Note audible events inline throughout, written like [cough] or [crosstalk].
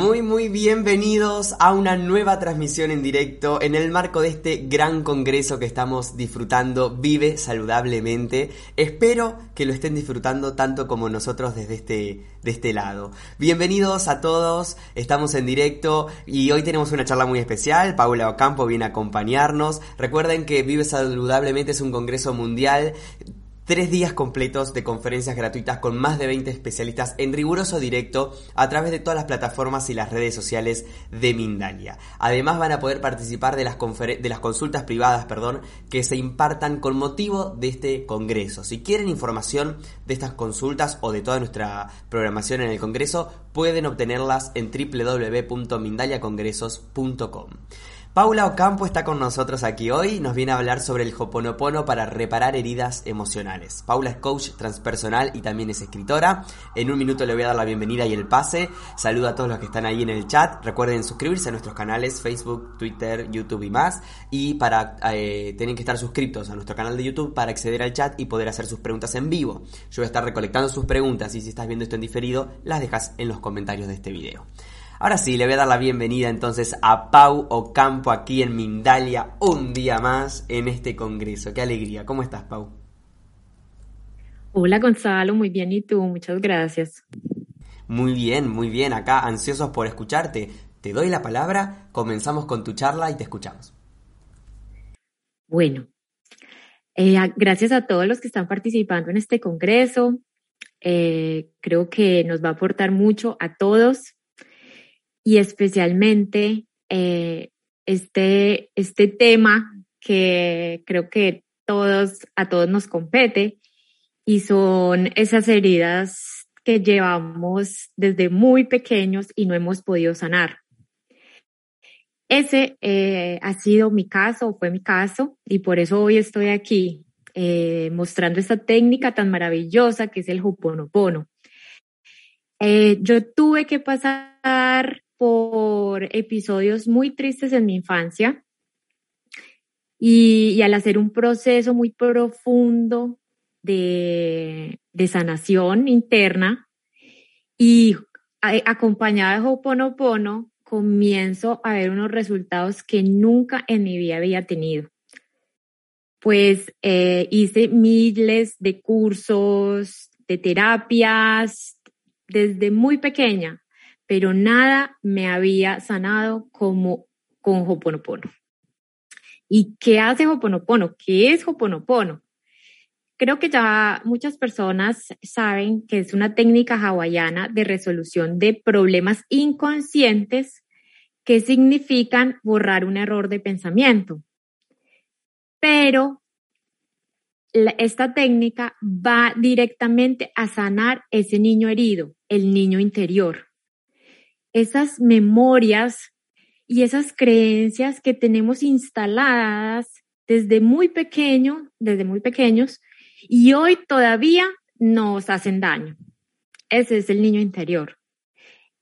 Muy, muy bienvenidos a una nueva transmisión en directo en el marco de este gran congreso que estamos disfrutando, Vive Saludablemente. Espero que lo estén disfrutando tanto como nosotros desde este, de este lado. Bienvenidos a todos, estamos en directo y hoy tenemos una charla muy especial. Paula Ocampo viene a acompañarnos. Recuerden que Vive Saludablemente es un congreso mundial tres días completos de conferencias gratuitas con más de 20 especialistas en riguroso directo a través de todas las plataformas y las redes sociales de Mindalia. Además van a poder participar de las, de las consultas privadas perdón, que se impartan con motivo de este congreso. Si quieren información de estas consultas o de toda nuestra programación en el congreso, pueden obtenerlas en www.mindaliacongresos.com. Paula Ocampo está con nosotros aquí hoy y nos viene a hablar sobre el Hoponopono para reparar heridas emocionales. Paula es coach transpersonal y también es escritora. En un minuto le voy a dar la bienvenida y el pase. Saludo a todos los que están ahí en el chat. Recuerden suscribirse a nuestros canales Facebook, Twitter, YouTube y más. Y para eh, tienen que estar suscritos a nuestro canal de YouTube para acceder al chat y poder hacer sus preguntas en vivo. Yo voy a estar recolectando sus preguntas y si estás viendo esto en diferido, las dejas en los comentarios de este video. Ahora sí, le voy a dar la bienvenida entonces a Pau Ocampo aquí en Mindalia un día más en este congreso. Qué alegría. ¿Cómo estás, Pau? Hola Gonzalo, muy bien. ¿Y tú? Muchas gracias. Muy bien, muy bien. Acá ansiosos por escucharte. Te doy la palabra, comenzamos con tu charla y te escuchamos. Bueno, eh, gracias a todos los que están participando en este congreso. Eh, creo que nos va a aportar mucho a todos y especialmente eh, este, este tema que creo que todos, a todos nos compete y son esas heridas que llevamos desde muy pequeños y no hemos podido sanar. Ese eh, ha sido mi caso, fue mi caso, y por eso hoy estoy aquí eh, mostrando esta técnica tan maravillosa que es el Hoponopono. yo tuve que pasar por episodios muy tristes en mi infancia y, al hacer un proceso muy profundo de, sanación interna y acompañada de Ho'oponopono, comienzo a ver unos resultados que nunca en mi vida había tenido. Pues eh, hice miles de cursos, de terapias, desde muy pequeña pero nada me había sanado como con Hoponopono. ¿Y qué hace Hoponopono? ¿Qué es Hoponopono? Creo que ya muchas personas saben que es una técnica hawaiana de resolución de problemas inconscientes que significan borrar un error de pensamiento. Pero esta técnica va directamente a sanar ese niño herido, el niño interior esas memorias y esas creencias que tenemos instaladas desde muy pequeño, desde muy pequeños, y hoy todavía nos hacen daño. Ese es el niño interior.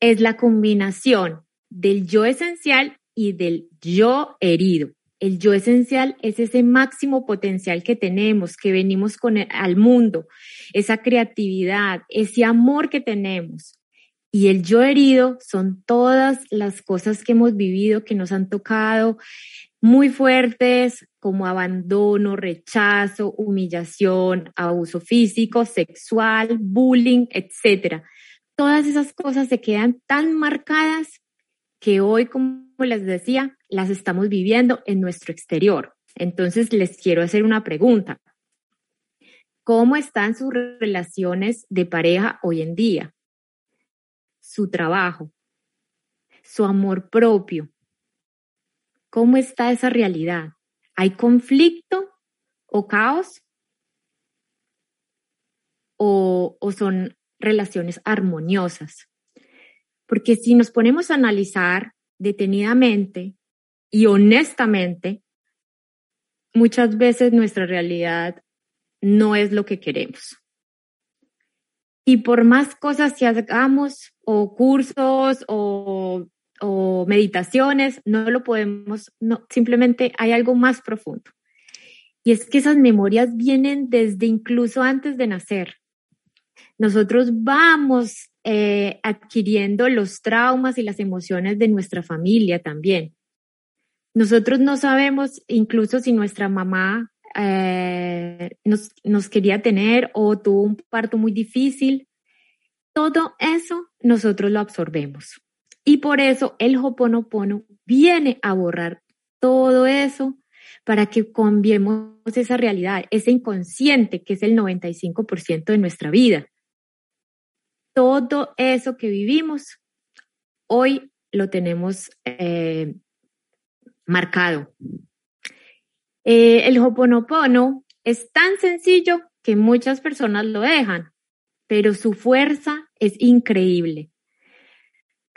Es la combinación del yo esencial y del yo herido. El yo esencial es ese máximo potencial que tenemos, que venimos con al mundo, esa creatividad, ese amor que tenemos. Y el yo herido son todas las cosas que hemos vivido que nos han tocado muy fuertes, como abandono, rechazo, humillación, abuso físico, sexual, bullying, etc. Todas esas cosas se quedan tan marcadas que hoy, como les decía, las estamos viviendo en nuestro exterior. Entonces, les quiero hacer una pregunta. ¿Cómo están sus relaciones de pareja hoy en día? Su trabajo, su amor propio. ¿Cómo está esa realidad? ¿Hay conflicto o caos? ¿O, son relaciones armoniosas? Porque si nos ponemos a analizar detenidamente y honestamente, muchas veces nuestra realidad no es lo que queremos. Y por más cosas que hagamos, o cursos, o, meditaciones, no lo podemos, no, simplemente hay algo más profundo. Y es que esas memorias vienen desde incluso antes de nacer. Nosotros vamos eh, adquiriendo los traumas y las emociones de nuestra familia también. Nosotros no sabemos incluso si nuestra mamá eh, nos, quería tener o tuvo un parto muy difícil. Todo eso nosotros lo absorbemos. Y por eso el Hoponopono viene a borrar todo eso para que cambiemos esa realidad, ese inconsciente que es el 95% de nuestra vida. Todo eso que vivimos, hoy lo tenemos eh, marcado. Eh, el Hoponopono es tan sencillo que muchas personas lo dejan, pero su fuerza es increíble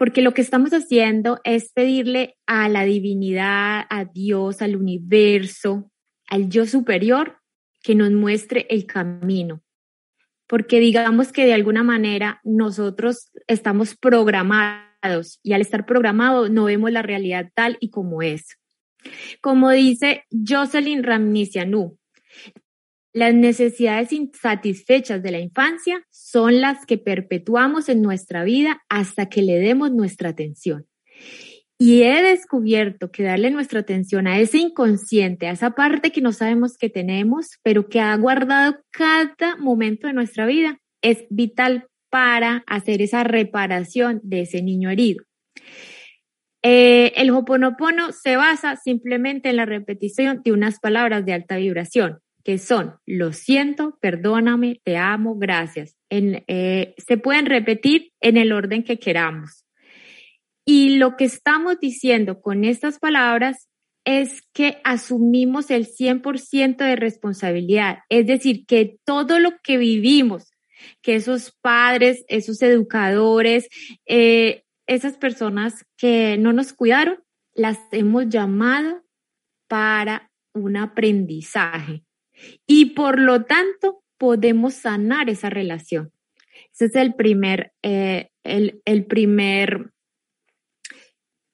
porque lo que estamos haciendo es pedirle a la divinidad, a Dios, al universo, al yo superior, que nos muestre el camino. Porque digamos que de alguna manera nosotros estamos programados y al estar programados no vemos la realidad tal y como es. Como dice Jocelyn Ramnisianu, las necesidades insatisfechas de la infancia son las que perpetuamos en nuestra vida hasta que le demos nuestra atención. Y he descubierto que darle nuestra atención a ese inconsciente, a esa parte que no sabemos que tenemos, pero que ha guardado cada momento de nuestra vida, es vital para hacer esa reparación de ese niño herido. Eh, el Hoponopono se basa simplemente en la repetición de unas palabras de alta vibración que son lo siento, perdóname, te amo, gracias. Eh, se pueden repetir en el orden que queramos. Y lo que estamos diciendo con estas palabras es que asumimos el 100% de responsabilidad, es decir, que todo lo que vivimos, que esos padres, esos educadores, eh, esas personas que no nos cuidaron, las hemos llamado para un aprendizaje y por lo tanto podemos sanar esa relación. Ese es el primer, eh, el, el primer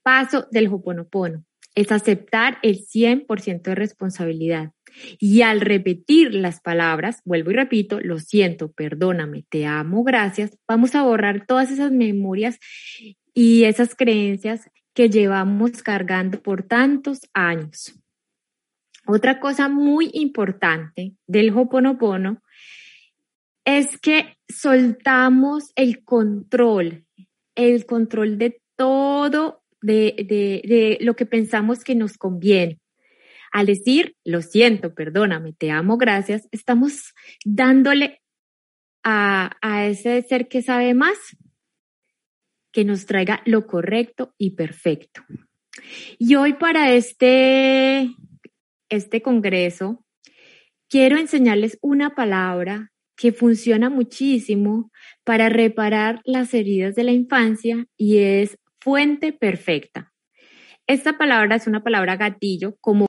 paso del Hoponopono, es aceptar el 100% de responsabilidad. Y al repetir las palabras, vuelvo y repito, lo siento, perdóname, te amo, gracias, vamos a borrar todas esas memorias y esas creencias que llevamos cargando por tantos años. Otra cosa muy importante del Hoponopono es que soltamos el control, el control de todo, de, lo que pensamos que nos conviene. Al decir, lo siento, perdóname, te amo, gracias, estamos dándole a, a ese ser que sabe más que nos traiga lo correcto y perfecto. Y hoy para este este congreso, quiero enseñarles una palabra que funciona muchísimo para reparar las heridas de la infancia y es fuente perfecta. Esta palabra es una palabra gatillo, como,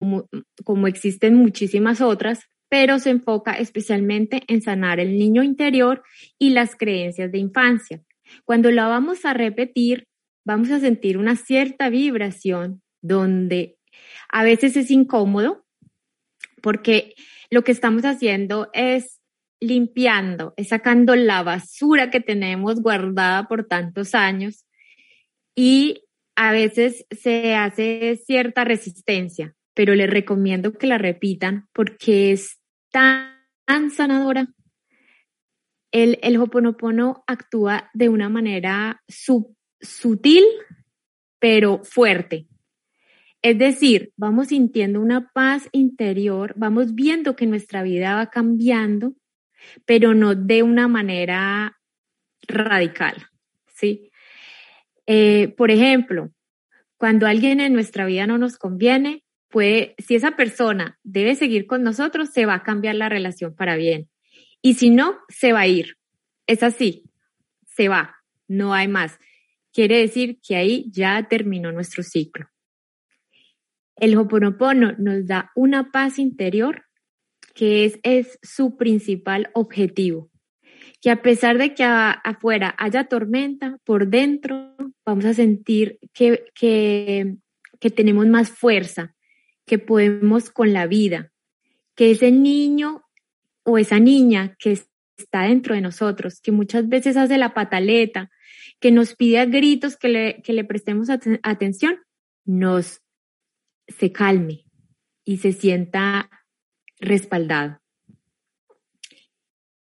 como existen muchísimas otras, pero se enfoca especialmente en sanar el niño interior y las creencias de infancia. Cuando la vamos a repetir, vamos a sentir una cierta vibración donde a veces es incómodo, porque lo que estamos haciendo es limpiando, es sacando la basura que tenemos guardada por tantos años y a veces se hace cierta resistencia, pero les recomiendo que la repitan porque es tan, sanadora. El, el Hoponopono actúa de una manera sutil, pero fuerte. Es decir, vamos sintiendo una paz interior, vamos viendo que nuestra vida va cambiando, pero no de una manera radical, ¿sí? Eh, por ejemplo, cuando alguien en nuestra vida no nos conviene, puede, si esa persona debe seguir con nosotros, se va a cambiar la relación para bien. Y si no, se va a ir. Es así, se va, no hay más. Quiere decir que ahí ya terminó nuestro ciclo. El Hoponopono nos da una paz interior que es, es su principal objetivo. Que a pesar de que afuera haya tormenta, por dentro vamos a sentir que, que tenemos más fuerza, que podemos con la vida, que ese niño o esa niña que está dentro de nosotros, que muchas veces hace la pataleta, que nos pide a gritos que le, que le prestemos atención, nos se calme y se sienta respaldado.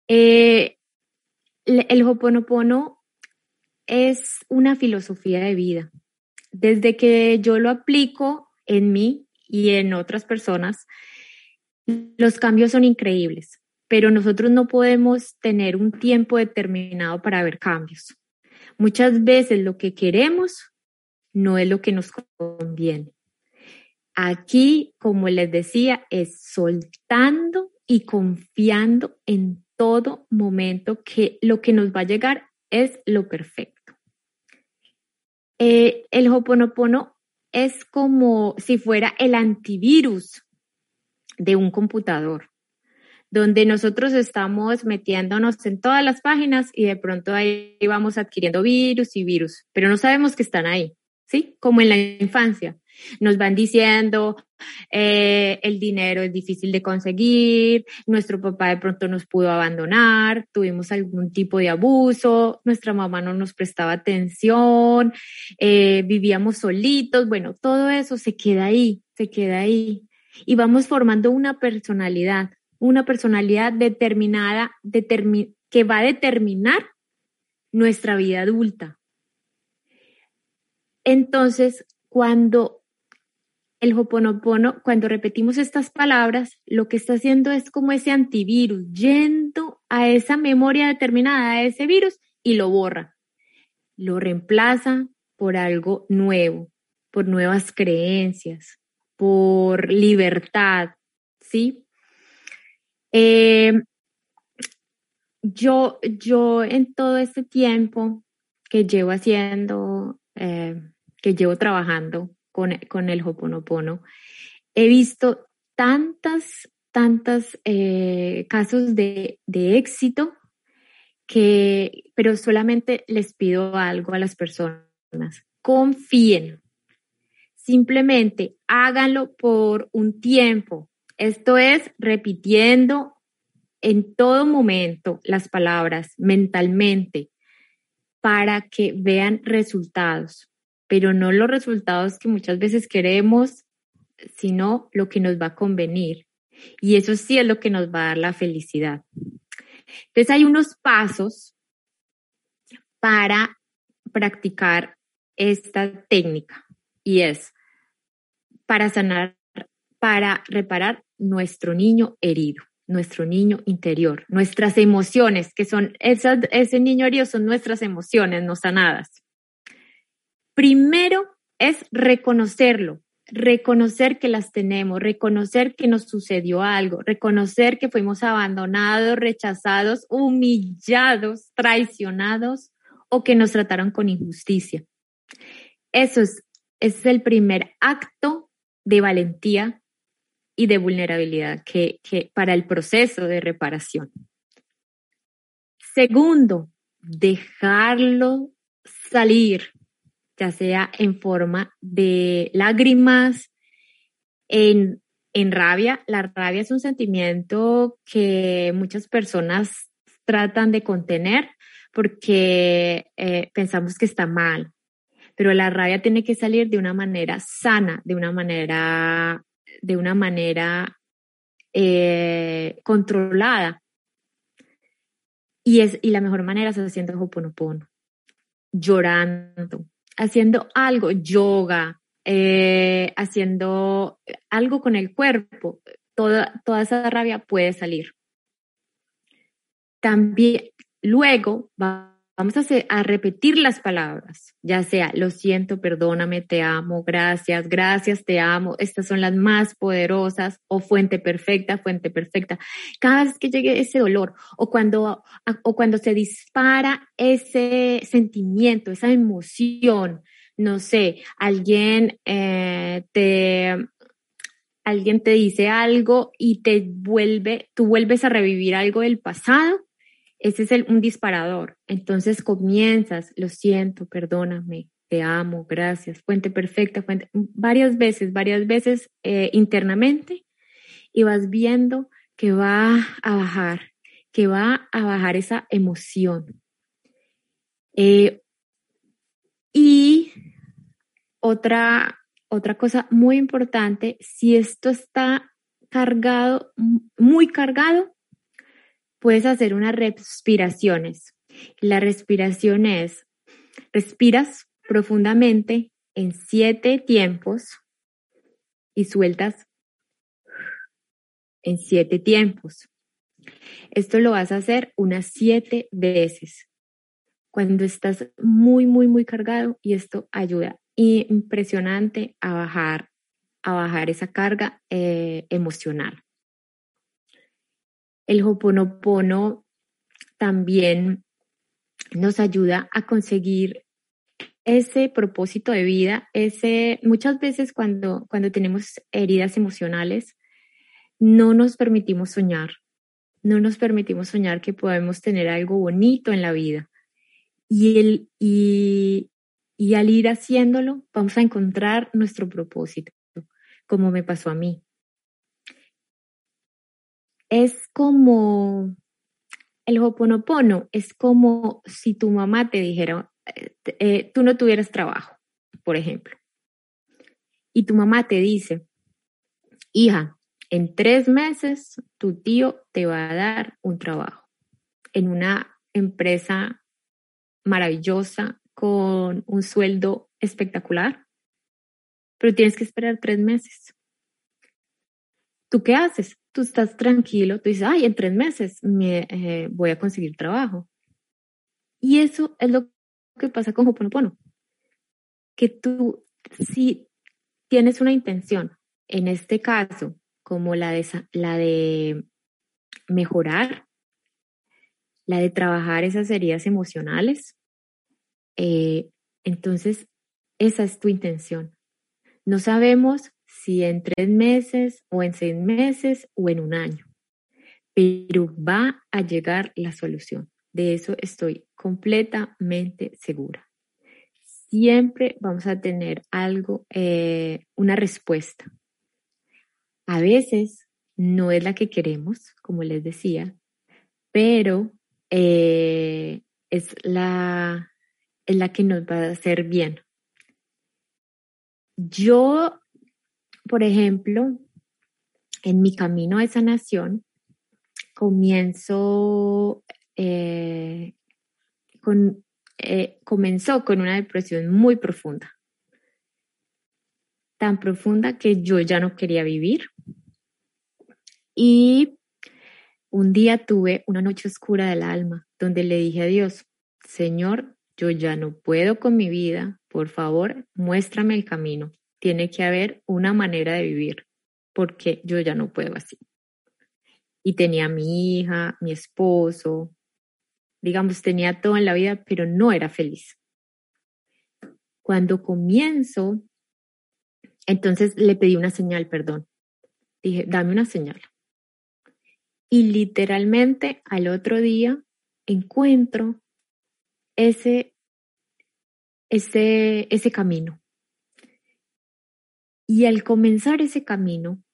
Eh, el Hoponopono es una filosofía de vida. Desde que yo lo aplico en mí y en otras personas, los cambios son increíbles, pero nosotros no podemos tener un tiempo determinado para ver cambios. Muchas veces lo que queremos no es lo que nos conviene. Aquí, como les decía, es soltando y confiando en todo momento que lo que nos va a llegar es lo perfecto. Eh, el Hoponopono es como si fuera el antivirus de un computador, donde nosotros estamos metiéndonos en todas las páginas y de pronto ahí vamos adquiriendo virus y virus, pero no sabemos que están ahí, ¿sí? Como en la infancia. Nos van diciendo, eh, el dinero es difícil de conseguir, nuestro papá de pronto nos pudo abandonar, tuvimos algún tipo de abuso, nuestra mamá no nos prestaba atención, eh, vivíamos solitos, bueno, todo eso se queda ahí, se queda ahí. Y vamos formando una personalidad, una personalidad determinada, que va a determinar nuestra vida adulta. Entonces, cuando el Hoponopono, cuando repetimos estas palabras, lo que está haciendo es como ese antivirus, yendo a esa memoria determinada, a ese virus, y lo borra. Lo reemplaza por algo nuevo, por nuevas creencias, por libertad, ¿sí? Eh, yo, yo en todo este tiempo que llevo haciendo, eh, que llevo trabajando con, el Hoponopono, he visto tantas, tantas eh, casos de, de éxito que, pero solamente les pido algo a las personas. Confíen. Simplemente háganlo por un tiempo. Esto es repitiendo en todo momento las palabras mentalmente para que vean resultados pero no los resultados que muchas veces queremos, sino lo que nos va a convenir. Y eso sí es lo que nos va a dar la felicidad. Entonces hay unos pasos para practicar esta técnica y es para sanar, para reparar nuestro niño herido, nuestro niño interior, nuestras emociones, que son esas, ese niño herido son nuestras emociones no sanadas. Primero es reconocerlo, reconocer que las tenemos, reconocer que nos sucedió algo, reconocer que fuimos abandonados, rechazados, humillados, traicionados o que nos trataron con injusticia. Eso es, es el primer acto de valentía y de vulnerabilidad que, para el proceso de reparación. Segundo, dejarlo salir, ya sea en forma de lágrimas, en, rabia. La rabia es un sentimiento que muchas personas tratan de contener porque eh, pensamos que está mal, pero la rabia tiene que salir de una manera sana, de una manera, de una manera eh, controlada. Y, es, y la mejor manera es haciendo hoponopono, llorando, haciendo algo, yoga, eh, haciendo algo con el cuerpo, toda, toda esa rabia puede salir. También luego va Vamos a, repetir las palabras, ya sea lo siento, perdóname, te amo, gracias, gracias, te amo. Estas son las más poderosas o fuente perfecta, fuente perfecta. Cada vez que llegue ese dolor o cuando, o cuando se dispara ese sentimiento, esa emoción, no sé, alguien eh, te alguien te dice algo y te vuelve, tú vuelves a revivir algo del pasado ese es el, un disparador. Entonces comienzas, lo siento, perdóname, te amo, gracias, fuente perfecta, fuente, varias veces, varias veces eh, internamente y vas viendo que va a bajar, que va a bajar esa emoción. Eh, Y otra, otra cosa muy importante, si esto está cargado, muy cargado, puedes hacer unas respiraciones. La respiración es, respiras profundamente en siete tiempos y sueltas en siete tiempos. Esto lo vas a hacer unas siete veces cuando estás muy, muy, muy cargado y esto ayuda impresionante a bajar, a bajar esa carga eh, emocional. El Hoponopono también nos ayuda a conseguir ese propósito de vida, ese muchas veces cuando cuando tenemos heridas emocionales no nos permitimos soñar. No nos permitimos soñar que podemos tener algo bonito en la vida. Y el y, y al ir haciéndolo vamos a encontrar nuestro propósito, como me pasó a mí es como el hoponopono, es como si tu mamá te dijera, eh, eh, tú no tuvieras trabajo, por ejemplo, y tu mamá te dice, hija, en tres meses tu tío te va a dar un trabajo en una empresa maravillosa con un sueldo espectacular, pero tienes que esperar tres meses. ¿Tú qué haces? tú estás tranquilo, tú dices, ay, en tres meses me eh, voy a conseguir trabajo. Y eso es lo que pasa con Hoponopono. Que tú, si tienes una intención, en este caso, como la de, la de mejorar, la de trabajar esas heridas emocionales, eh, entonces esa es tu intención. No sabemos si en tres meses o en seis meses o en un año, pero va a llegar la solución. De eso estoy completamente segura. Siempre vamos a tener algo, eh, una respuesta. A veces no es la que queremos, como les decía, pero eh, es, la, es la que nos va a hacer bien. Yo por ejemplo, en mi camino de sanación, comienzo eh, con, eh, comenzó con una depresión muy profunda, tan profunda que yo ya no quería vivir. Y un día tuve una noche oscura del alma donde le dije a Dios, Señor, yo ya no puedo con mi vida, por favor, muéstrame el camino tiene que haber una manera de vivir, porque yo ya no puedo así. Y tenía mi hija, mi esposo, digamos, tenía todo en la vida, pero no era feliz. Cuando comienzo, entonces le pedí una señal, perdón. Dije, dame una señal. Y literalmente al otro día encuentro ese, ese, ese camino. Y al comenzar ese camino,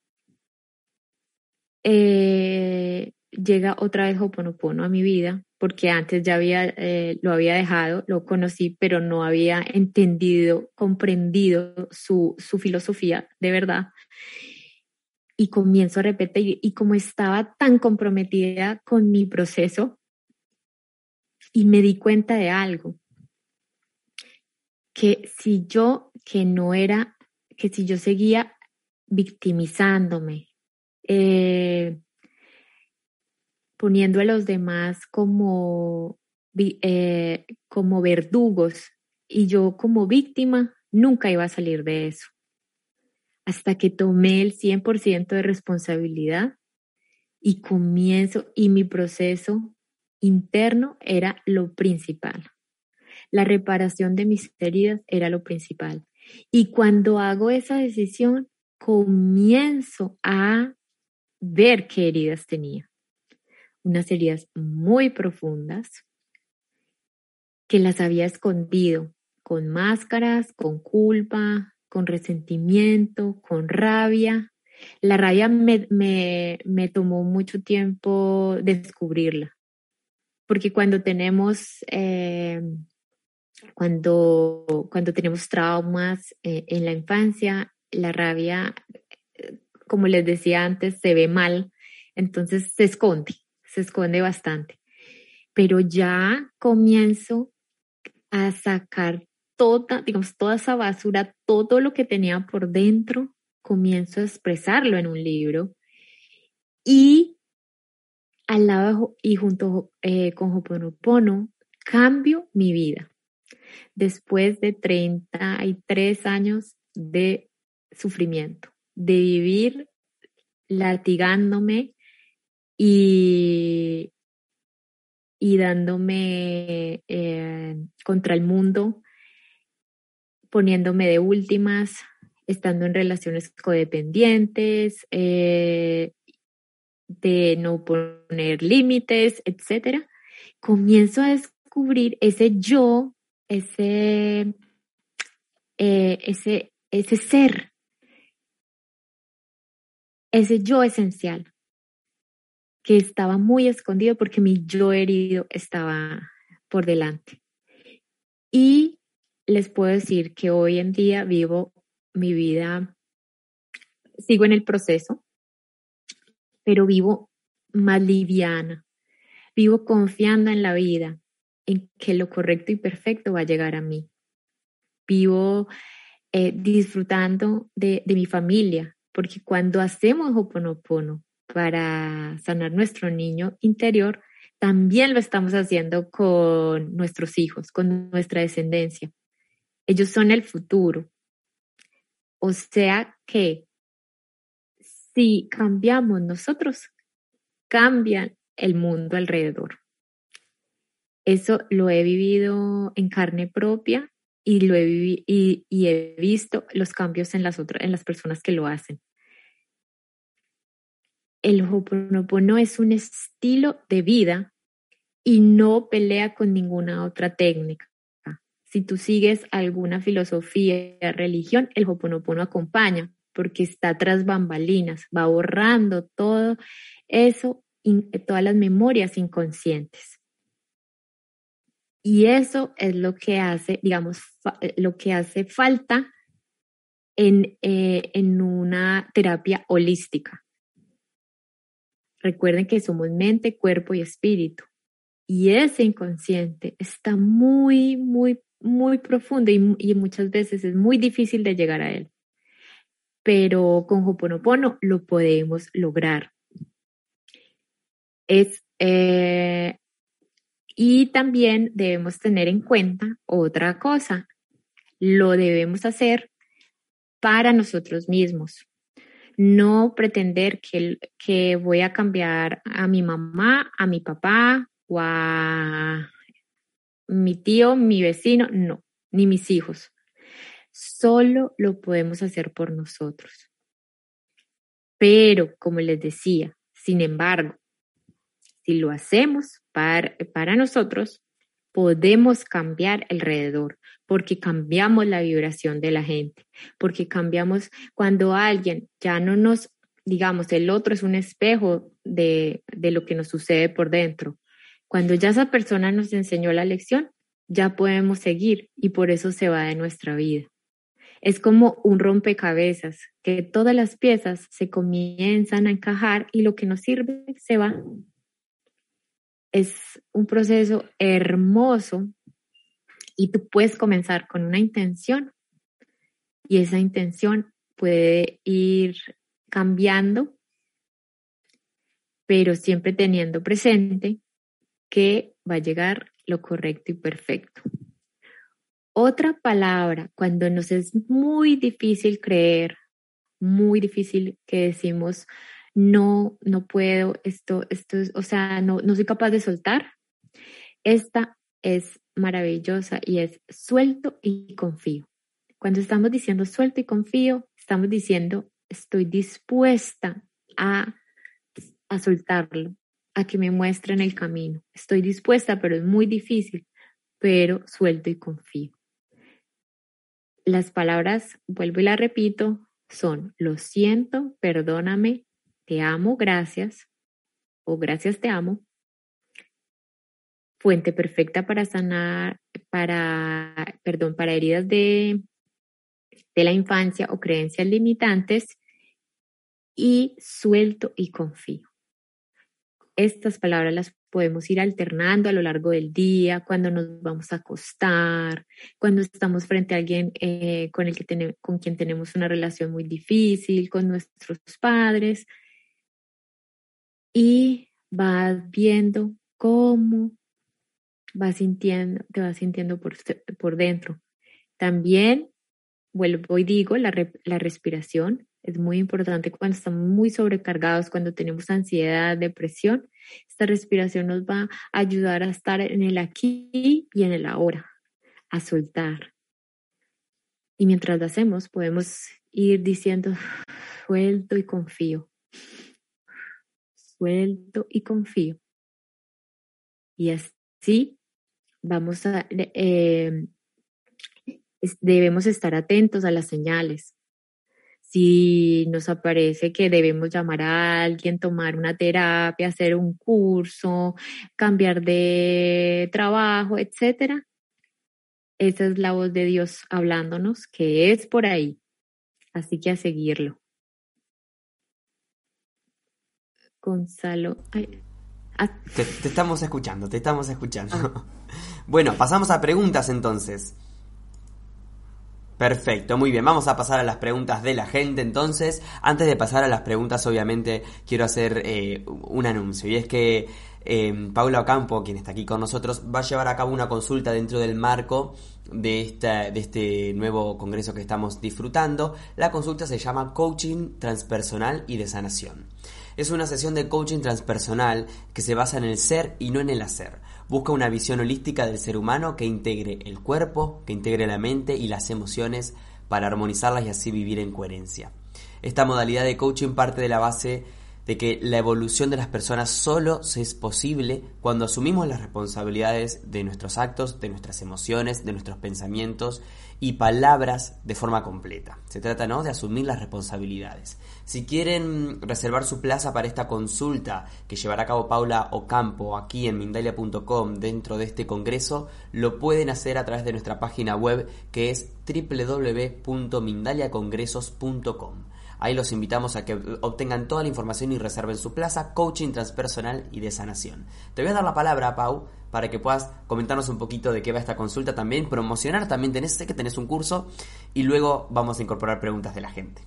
eh, llega otra vez Hoponopono a mi vida, porque antes ya había, eh, lo había dejado, lo conocí, pero no había entendido, comprendido su, su filosofía de verdad. Y comienzo a repetir, y como estaba tan comprometida con mi proceso, y me di cuenta de algo, que si yo, que no era que si yo seguía victimizándome, eh, poniendo a los demás como, eh, como verdugos y yo como víctima, nunca iba a salir de eso. Hasta que tomé el 100% de responsabilidad y comienzo, y mi proceso interno era lo principal. La reparación de mis heridas era lo principal. Y cuando hago esa decisión, comienzo a ver qué heridas tenía. Unas heridas muy profundas que las había escondido con máscaras, con culpa, con resentimiento, con rabia. La rabia me, me, tomó mucho tiempo descubrirla, porque cuando tenemos eh, cuando, cuando tenemos traumas eh, en la infancia, la rabia, eh, como les decía antes, se ve mal, entonces se esconde, se esconde bastante. Pero ya comienzo a sacar toda, digamos, toda esa basura, todo lo que tenía por dentro, comienzo a expresarlo en un libro. Y al lado y junto eh, con Hoponopono, cambio mi vida. Después de 33 años de sufrimiento, de vivir latigándome y, y dándome eh, contra el mundo, poniéndome de últimas, estando en relaciones codependientes, eh, de no poner límites, etcétera, comienzo a descubrir ese yo, ese, eh, ese, ese ser, ese yo esencial, que estaba muy escondido porque mi yo herido estaba por delante. Y les puedo decir que hoy en día vivo mi vida, sigo en el proceso, pero vivo más liviana, vivo confiando en la vida, en que lo correcto y perfecto va a llegar a mí. Vivo eh, disfrutando de, mi familia, porque cuando hacemos Hoponopono para sanar nuestro niño interior, también lo estamos haciendo con nuestros hijos, con nuestra descendencia. Ellos son el futuro. O sea que si cambiamos nosotros, cambian el mundo alrededor. Eso lo he vivido en carne propia y lo he, visto los cambios en las, otras, en las personas que lo hacen. El Ho'oponopono es un estilo de vida y no pelea con ninguna otra técnica. Si tú sigues alguna filosofía, religión, el Hoponopono acompaña porque está tras bambalinas, va borrando todo eso, todas las memorias inconscientes. Y eso es lo que hace, digamos, eh, lo que hace falta en, eh, en una terapia holística. Recuerden que somos mente, cuerpo y espíritu. Y ese inconsciente está muy, muy muy profundo y, muchas veces es muy difícil de llegar a él. Pero con Hoponopono lo podemos lograr. Es, eh, y también debemos tener en cuenta otra cosa. Lo debemos hacer para nosotros mismos. No pretender que, que voy a cambiar a mi mamá, a mi papá o a mi tío, mi vecino, no, ni mis hijos. Solo lo podemos hacer por nosotros. Pero, como les decía, sin embargo, si lo hacemos para, nosotros, podemos cambiar alrededor, porque cambiamos la vibración de la gente, porque cambiamos cuando alguien ya no nos, digamos, el otro es un espejo de, de lo que nos sucede por dentro. Cuando ya esa persona nos enseñó la lección, ya podemos seguir y por eso se va de nuestra vida. Es como un rompecabezas, que todas las piezas se comienzan a encajar y lo que nos sirve se va. Es un proceso hermoso y tú puedes comenzar con una intención y esa intención puede ir cambiando, pero siempre teniendo presente que va a llegar lo correcto y perfecto. Otra palabra, cuando nos es muy difícil creer, muy difícil que decimos, no, no puedo, esto, esto, o sea, no, no soy capaz de soltar. Esta es maravillosa y es suelto y confío. Cuando estamos diciendo suelto y confío, estamos diciendo estoy dispuesta a, a soltarlo, a que me muestren el camino. Estoy dispuesta, pero es muy difícil, pero suelto y confío. Las palabras, vuelvo y las repito, son lo siento, perdóname, te amo, gracias, o gracias te amo. fuente perfecta para sanar, para, perdón, para heridas de, de la infancia o creencias limitantes y suelto y confío. Estas palabras las podemos ir alternando a lo largo del día, cuando nos vamos a acostar, cuando estamos frente a alguien eh, con, el que con quien tenemos una relación muy difícil, con nuestros padres. Y vas viendo cómo vas sintiendo, te vas sintiendo por, por dentro. También, vuelvo y digo, la, la respiración es muy importante cuando estamos muy sobrecargados, cuando tenemos ansiedad, depresión. Esta respiración nos va a ayudar a estar en el aquí y en el ahora, a soltar. Y mientras lo hacemos, podemos ir diciendo, suelto y confío. Suelto y confío. Y así vamos a, eh, debemos estar atentos a las señales si nos aparece que debemos llamar a alguien, tomar una terapia, hacer un curso, cambiar de trabajo, etcétera. Esa es la voz de Dios hablándonos, que es por ahí. Así que a seguirlo. Gonzalo. Ah. Te, estamos escuchando, te estamos escuchando. Ah. [laughs] Bueno, pasamos a preguntas entonces. Perfecto, muy bien. Vamos a pasar a las preguntas de la gente entonces. Antes de pasar a las preguntas, obviamente, quiero hacer eh, un anuncio. Y es que eh, Paula Ocampo, quien está aquí con nosotros, va a llevar a cabo una consulta dentro del marco de, esta, de este nuevo congreso que estamos disfrutando. La consulta se llama Coaching Transpersonal y de Sanación. Es una sesión de coaching transpersonal que se basa en el ser y no en el hacer Busca una visión holística del ser humano que integre el cuerpo, que integre la mente y las emociones para armonizarlas y así vivir en coherencia. Esta modalidad de coaching parte de la base de que la evolución de las personas solo es posible cuando asumimos las responsabilidades de nuestros actos, de nuestras emociones, de nuestros pensamientos y palabras de forma completa. Se trata ¿no? de asumir las responsabilidades. Si quieren reservar su plaza para esta consulta que llevará a cabo Paula Ocampo aquí en Mindalia.com dentro de este congreso, lo pueden hacer a través de nuestra página web que es www.mindaliacongresos.com. Ahí los invitamos a que obtengan toda la información y reserven su plaza, coaching transpersonal y de sanación. Te voy a dar la palabra, Pau, para que puedas comentarnos un poquito de qué va esta consulta también, promocionar también, tenés, sé que tenés un curso y luego vamos a incorporar preguntas de la gente.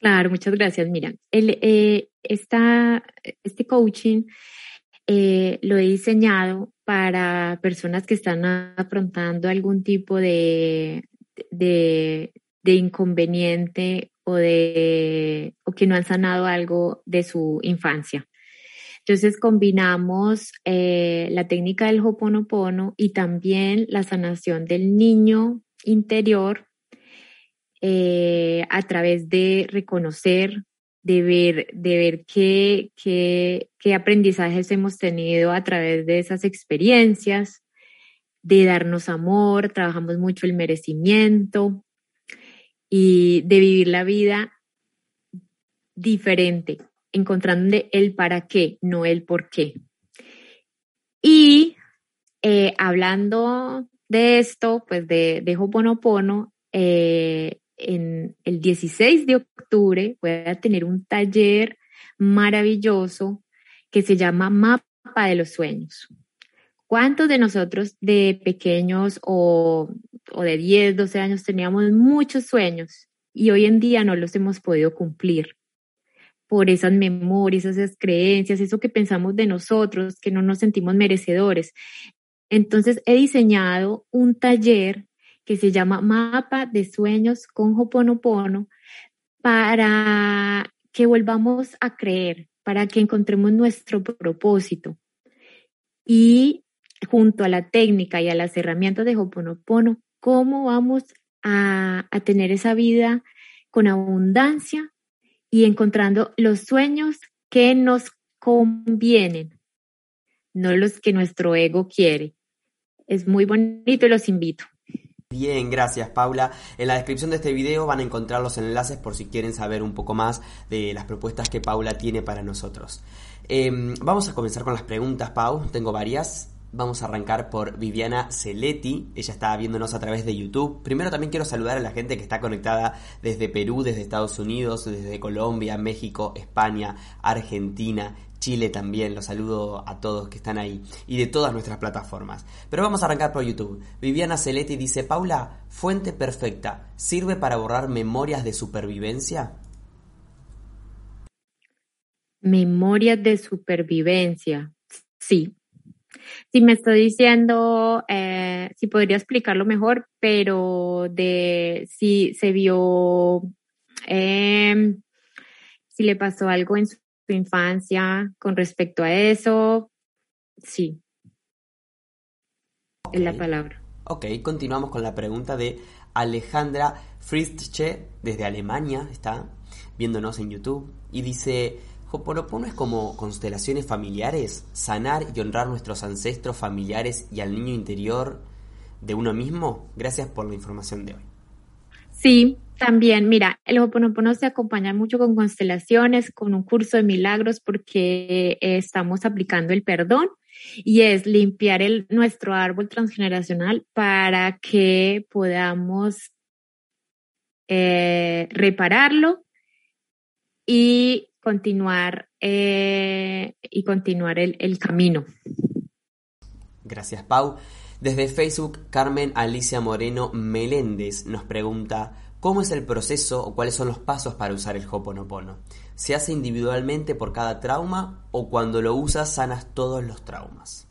Claro, muchas gracias. Mira, eh, este coaching eh, lo he diseñado para personas que están afrontando algún tipo de, de, de inconveniente o de o que no han sanado algo de su infancia. Entonces combinamos eh, la técnica del Hoponopono y también la sanación del niño interior eh, a través de reconocer, de ver, de ver qué, qué, qué aprendizajes hemos tenido a través de esas experiencias, de darnos amor, trabajamos mucho el merecimiento, y de vivir la vida diferente, encontrando el para qué, no el por qué. Y eh, hablando de esto, pues de, de Hoponopono, eh, en el 16 de octubre voy a tener un taller maravilloso que se llama Mapa de los Sueños. ¿Cuántos de nosotros de pequeños o, de 10, 12 años teníamos muchos sueños y hoy en día no los hemos podido cumplir? por esas memorias, esas creencias, eso que pensamos de nosotros, que no nos sentimos merecedores. Entonces he diseñado un taller que se llama Mapa de Sueños con Hoponopono para que volvamos a creer, para que encontremos nuestro propósito. Y junto a la técnica y a las herramientas de Hoponopono, cómo vamos a, a tener esa vida con abundancia y encontrando los sueños que nos convienen, no los que nuestro ego quiere. Es muy bonito y los invito. Bien, gracias Paula. En la descripción de este video van a encontrar los enlaces por si quieren saber un poco más de las propuestas que Paula tiene para nosotros. Em, vamos a comenzar con las preguntas, Pau. Tengo varias. Vamos a arrancar por Viviana Celetti. Ella está viéndonos a través de YouTube. Primero también quiero saludar a la gente que está conectada desde Perú, desde Estados Unidos, desde Colombia, México, España, Argentina, Chile también, los saludo a todos que están ahí y de todas nuestras plataformas. Pero vamos a arrancar por YouTube. Viviana Celetti dice, Paula, fuente perfecta, ¿sirve para borrar memorias de supervivencia? Memorias de supervivencia, sí. Si me estoy diciendo, eh, si podría explicarlo mejor, pero de si se vio, em, si le pasó algo en su infancia con respecto a eso. Sí. Es la palabra. Ok, continuamos con la pregunta de Alejandra Fritzsche desde Alemania, está viéndonos en YouTube y dice, Hoponopono es como constelaciones familiares, sanar y honrar nuestros ancestros familiares y al niño interior de uno mismo. Gracias por la información de hoy. Sí, también, mira, el Hoponopono se acompaña mucho con constelaciones, con un curso de milagros, porque eh, estamos aplicando el perdón y es limpiar nuestro árbol transgeneracional para que podamos eh, repararlo y continuar eh, y continuar el, el camino. Gracias, Pau. Desde Facebook, Carmen Alicia Moreno Meléndez nos pregunta ¿Cómo es el proceso o cuáles son los pasos para usar el Hoponopono? ¿Se hace individualmente por cada trauma o cuando lo usas sanas todos los traumas?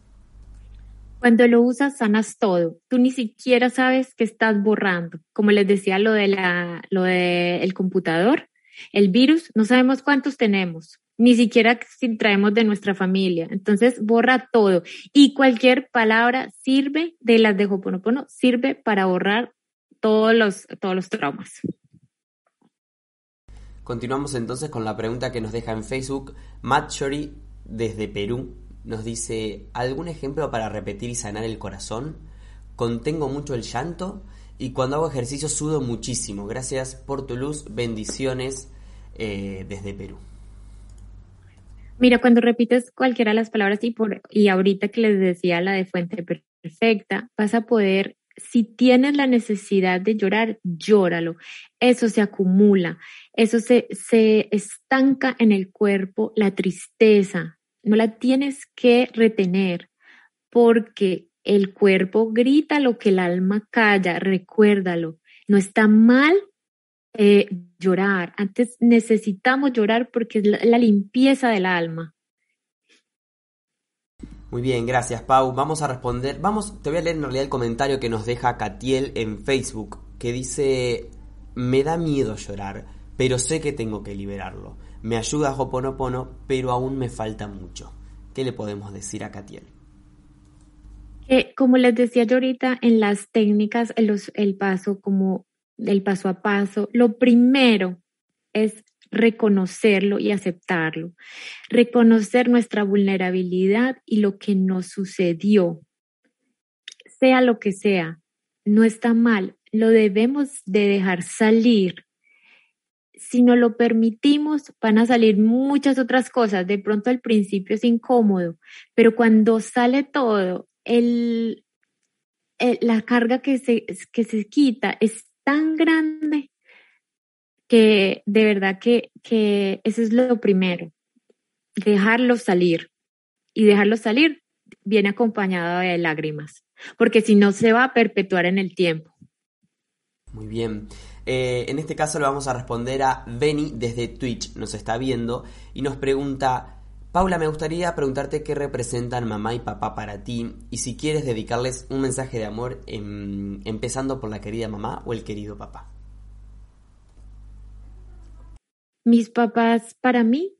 Cuando lo usas sanas todo. Tú ni siquiera sabes que estás borrando. Como les decía lo de la lo de computador, el virus, no sabemos cuántos tenemos, ni siquiera si traemos de nuestra familia. Entonces borra todo y cualquier palabra sirve de las de Hoponopono sirve para borrar todos los, todos los traumas. Continuamos entonces con la pregunta que nos deja en Facebook. Matchori desde Perú nos dice, ¿algún ejemplo para repetir y sanar el corazón? Contengo mucho el llanto y cuando hago ejercicio sudo muchísimo. Gracias por tu luz, bendiciones eh, desde Perú. Mira, cuando repites cualquiera de las palabras y, por, y ahorita que les decía la de fuente perfecta, vas a poder si tienes la necesidad de llorar, llóralo. Eso se acumula, eso se, se estanca en el cuerpo, la tristeza. No la tienes que retener porque el cuerpo grita lo que el alma calla, recuérdalo. No está mal eh, llorar. Antes necesitamos llorar porque es la limpieza del alma. Muy bien, gracias Pau. Vamos a responder, vamos, te voy a leer en realidad el comentario que nos deja Catiel en Facebook, que dice, me da miedo llorar, pero sé que tengo que liberarlo. Me ayuda Hoponopono, pero aún me falta mucho. ¿Qué le podemos decir a Catiel? Como les decía yo ahorita, en las técnicas, el paso como el paso a paso, lo primero es reconocerlo y aceptarlo, reconocer nuestra vulnerabilidad y lo que nos sucedió, sea lo que sea, no está mal, lo debemos de dejar salir. Si no lo permitimos, van a salir muchas otras cosas. De pronto al principio es incómodo, pero cuando sale todo, el, la carga que se, que se quita es tan grande que de verdad que, que eso es lo primero, dejarlo salir. Y dejarlo salir viene acompañado de lágrimas, porque si no se va a perpetuar en el tiempo. Muy bien. Eh, en este caso lo vamos a responder a Benny desde Twitch, nos está viendo y nos pregunta, Paula, me gustaría preguntarte qué representan mamá y papá para ti y si quieres dedicarles un mensaje de amor em, empezando por la querida mamá o el querido papá. Mis papás para mí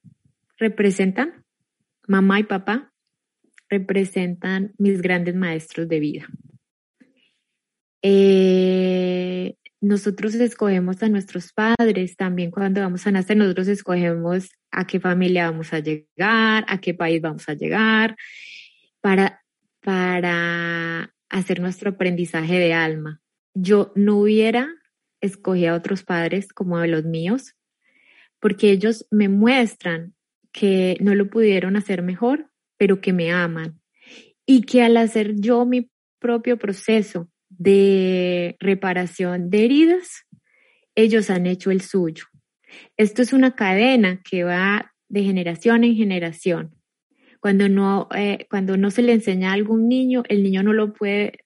representan, mamá y papá representan mis grandes maestros de vida. Eh, nosotros escogemos a nuestros padres también cuando vamos a nacer, nosotros escogemos a qué familia vamos a llegar, a qué país vamos a llegar, para, para hacer nuestro aprendizaje de alma. yo no hubiera escogido a otros padres como a los míos, porque ellos me muestran que no lo pudieron hacer mejor, pero que me aman. Y que al hacer yo mi propio proceso de reparación de heridas, ellos han hecho el suyo. Esto es una cadena que va de generación en generación. Cuando no, eh, cuando no se le enseña a algún niño, el niño no lo puede,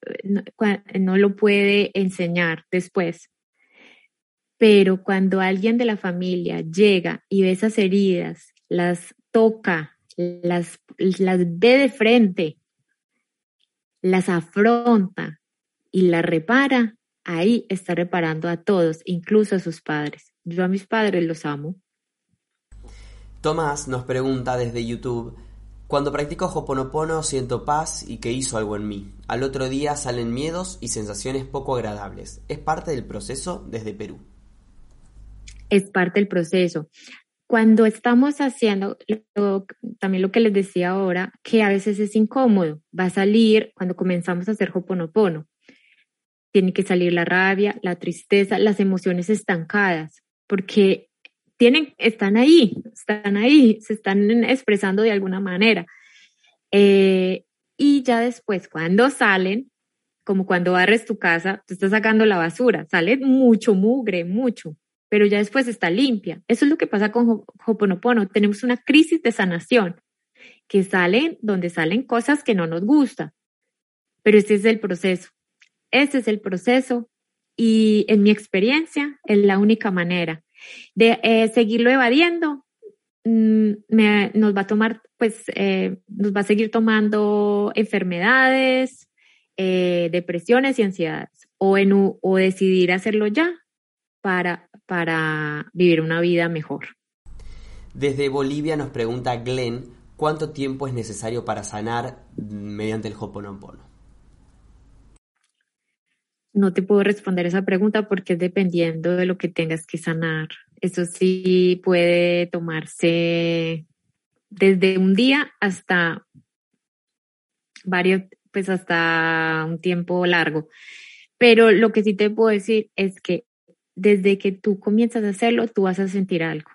no lo puede enseñar después. Pero cuando alguien de la familia llega y ve esas heridas, las toca, las, las ve de frente, las afronta y las repara, ahí está reparando a todos, incluso a sus padres. Yo a mis padres los amo. Tomás nos pregunta desde YouTube, cuando practico Hoponopono siento paz y que hizo algo en mí. Al otro día salen miedos y sensaciones poco agradables. ¿Es parte del proceso desde Perú? Es parte del proceso. Cuando estamos haciendo, también lo que les decía ahora, que a veces es incómodo, va a salir cuando comenzamos a hacer Hoponopono. Tiene que salir la rabia, la tristeza, las emociones estancadas, porque tienen, están ahí, están ahí, se están expresando de alguna manera. Eh, y ya después, cuando salen, como cuando barres tu casa, tú estás sacando la basura, sale mucho mugre, mucho pero ya después está limpia. Eso es lo que pasa con Hoponopono. Tenemos una crisis de sanación que salen donde salen cosas que no nos gustan. Pero este es el proceso. Este es el proceso y en mi experiencia es la única manera de eh, seguirlo evadiendo. Mm, nos va a tomar, pues, eh, nos va a seguir tomando enfermedades, eh, depresiones y ansiedades. O, en, o decidir hacerlo ya para, para vivir una vida mejor. Desde Bolivia nos pregunta Glenn cuánto tiempo es necesario para sanar mediante el Hoponopono. No te puedo responder esa pregunta porque es dependiendo de lo que tengas que sanar. Eso sí puede tomarse desde un día hasta varios, pues hasta un tiempo largo. Pero lo que sí te puedo decir es que desde que tú comienzas a hacerlo, tú vas a sentir algo.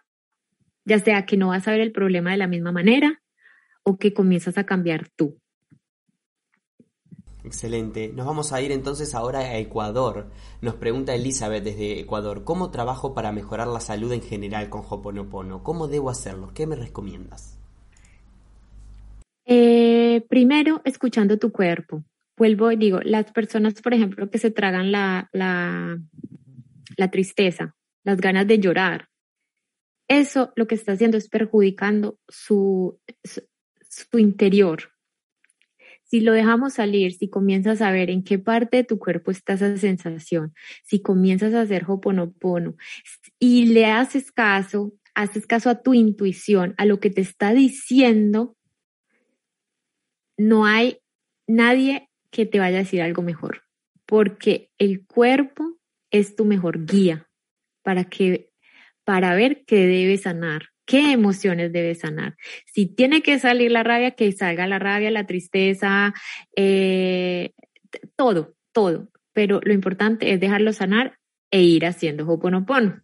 Ya sea que no vas a ver el problema de la misma manera o que comienzas a cambiar tú. Excelente. Nos vamos a ir entonces ahora a Ecuador. Nos pregunta Elizabeth desde Ecuador, ¿cómo trabajo para mejorar la salud en general con Hoponopono? ¿Cómo debo hacerlo? ¿Qué me recomiendas? Eh, primero, escuchando tu cuerpo. Vuelvo y digo, las personas, por ejemplo, que se tragan la, la, la tristeza, las ganas de llorar. Eso lo que está haciendo es perjudicando su, su, interior. Si lo dejamos salir, si comienzas a ver en qué parte de tu cuerpo está esa sensación, si comienzas a hacer hoponopono y le haces caso, haces caso a tu intuición, a lo que te está diciendo, no hay nadie que te vaya a decir algo mejor, porque el cuerpo es tu mejor guía para que para ver qué debe sanar, qué emociones debe sanar. Si tiene que salir la rabia, que salga la rabia, la tristeza, eh, todo, todo. Pero lo importante es dejarlo sanar e ir haciendo Hoponopono.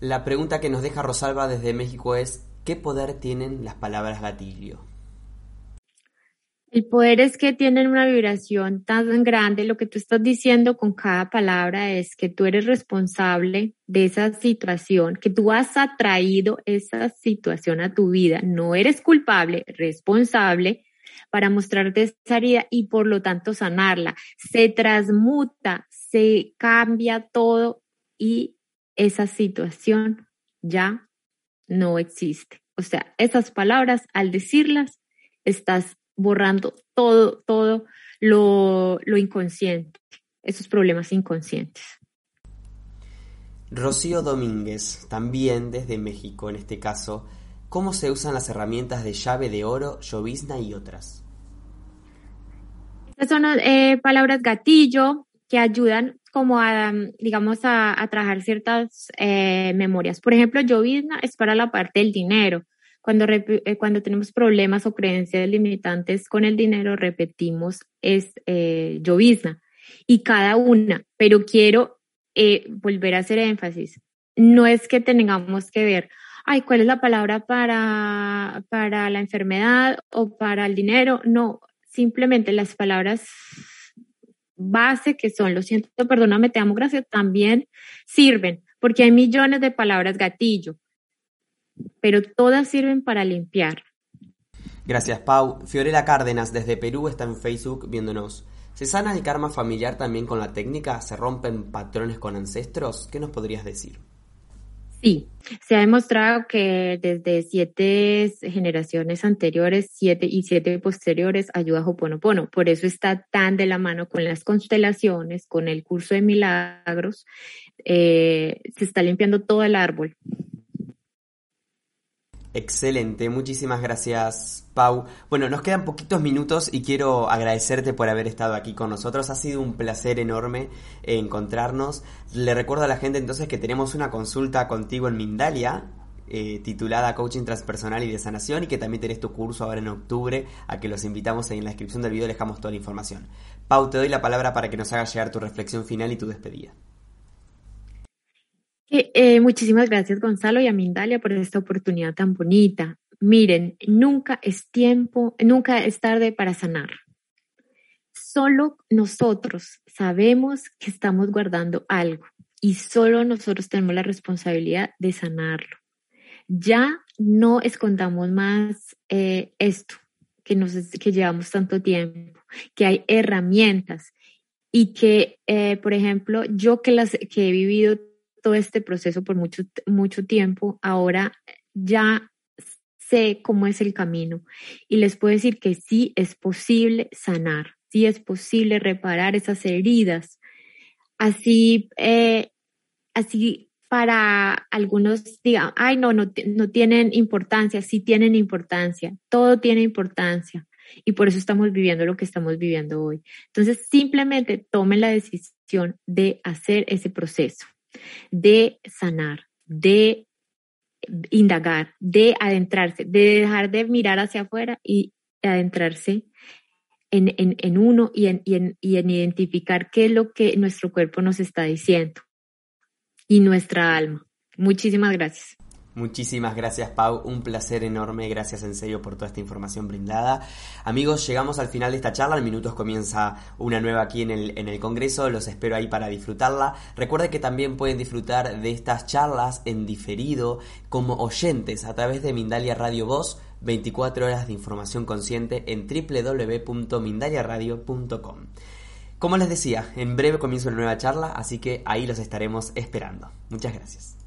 La pregunta que nos deja Rosalba desde México es, ¿qué poder tienen las palabras gatillo? El poder es que tienen una vibración tan grande. Lo que tú estás diciendo con cada palabra es que tú eres responsable de esa situación, que tú has atraído esa situación a tu vida. No eres culpable, responsable para mostrarte esa herida y por lo tanto sanarla. Se transmuta, se cambia todo y esa situación ya no existe. O sea, esas palabras, al decirlas, estás borrando todo, todo lo, inconsciente, esos problemas inconscientes. Rocío Domínguez, también desde México en este caso, ¿cómo se usan las herramientas de llave de oro, llovizna y otras? Estas son eh, palabras gatillo que ayudan como a, digamos, a, trabajar ciertas eh, memorias. Por ejemplo, llovizna es para la parte del dinero. Cuando, eh, cuando tenemos problemas o creencias limitantes con el dinero, repetimos es eh, llovizna. y cada una, pero quiero eh, volver a hacer énfasis. No es que tengamos que ver, ay, ¿cuál es la palabra para, para la enfermedad o para el dinero? No, simplemente las palabras base que son lo siento, perdóname, te amo, gracias, también sirven, porque hay millones de palabras gatillo, pero todas sirven para limpiar. Gracias, Pau. Fiorella Cárdenas desde Perú está en Facebook viéndonos. ¿Se sana el karma familiar también con la técnica? ¿Se rompen patrones con ancestros? ¿Qué nos podrías decir? Sí, se ha demostrado que desde siete generaciones anteriores, siete y siete posteriores, ayuda a Hoponopono. Por eso está tan de la mano con las constelaciones, con el curso de milagros. Eh, se está limpiando todo el árbol. Excelente, muchísimas gracias Pau. Bueno, nos quedan poquitos minutos y quiero agradecerte por haber estado aquí con nosotros. Ha sido un placer enorme encontrarnos. Le recuerdo a la gente entonces que tenemos una consulta contigo en Mindalia, eh, titulada Coaching Transpersonal y de Sanación y que también tenés tu curso ahora en octubre, a que los invitamos en la descripción del video, dejamos toda la información. Pau, te doy la palabra para que nos hagas llegar tu reflexión final y tu despedida. Eh, muchísimas gracias Gonzalo y a Mindalia por esta oportunidad tan bonita. Miren, nunca es tiempo, nunca es tarde para sanar. Solo nosotros sabemos que estamos guardando algo y solo nosotros tenemos la responsabilidad de sanarlo. Ya no escondamos más eh, esto que, nos, llevamos tanto tiempo, que hay herramientas y que, eh, por ejemplo, yo que, las, que he vivido este proceso por mucho, mucho tiempo, ahora ya sé cómo es el camino y les puedo decir que sí es posible sanar, sí es posible reparar esas heridas. Así, eh, así para algunos digan, ay, no, no, no tienen importancia, sí tienen importancia, todo tiene importancia y por eso estamos viviendo lo que estamos viviendo hoy. Entonces, simplemente tomen la decisión de hacer ese proceso de sanar, de indagar, de adentrarse, de dejar de mirar hacia afuera y adentrarse en, en, uno y en, y, en, y en identificar qué es lo que nuestro cuerpo nos está diciendo y nuestra alma. Muchísimas gracias. Muchísimas gracias Pau, un placer enorme, gracias en serio por toda esta información brindada. Amigos, llegamos al final de esta charla, en minutos comienza una nueva aquí en el, en el Congreso, los espero ahí para disfrutarla. Recuerden que también pueden disfrutar de estas charlas en diferido como oyentes a través de Mindalia Radio Voz, 24 horas de información consciente en www.mindaliaradio.com. Como les decía, en breve comienza una nueva charla, así que ahí los estaremos esperando. Muchas gracias.